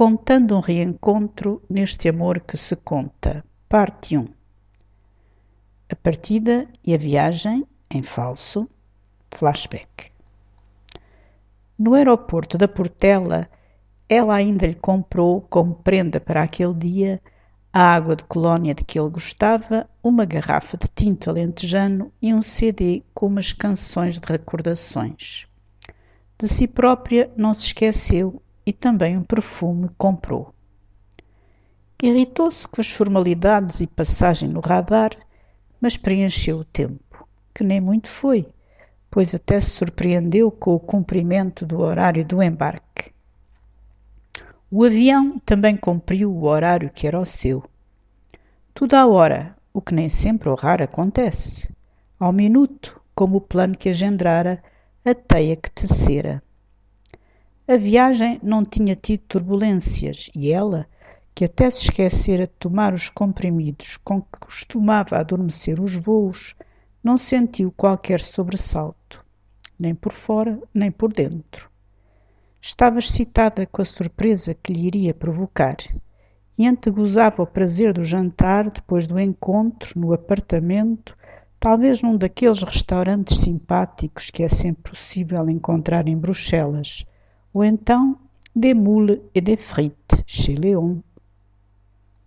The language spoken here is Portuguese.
Contando um reencontro neste amor que se conta. Parte 1 A partida e a viagem, em falso, flashback. No aeroporto da Portela, ela ainda lhe comprou, como prenda para aquele dia, a água de colónia de que ele gostava, uma garrafa de tinto alentejano e um CD com umas canções de recordações. De si própria não se esqueceu e também um perfume comprou. Irritou-se com as formalidades e passagem no radar, mas preencheu o tempo, que nem muito foi, pois até se surpreendeu com o cumprimento do horário do embarque. O avião também cumpriu o horário que era o seu. Tudo à hora, o que nem sempre ou raro acontece. Ao minuto, como o plano que agendrara, a teia que tecera. A viagem não tinha tido turbulências e ela, que até se esquecera de tomar os comprimidos com que costumava adormecer os voos, não sentiu qualquer sobressalto, nem por fora nem por dentro. Estava excitada com a surpresa que lhe iria provocar e antegozava o prazer do jantar depois do encontro no apartamento, talvez num daqueles restaurantes simpáticos que é sempre possível encontrar em Bruxelas ou des moules et des frites chez Léon.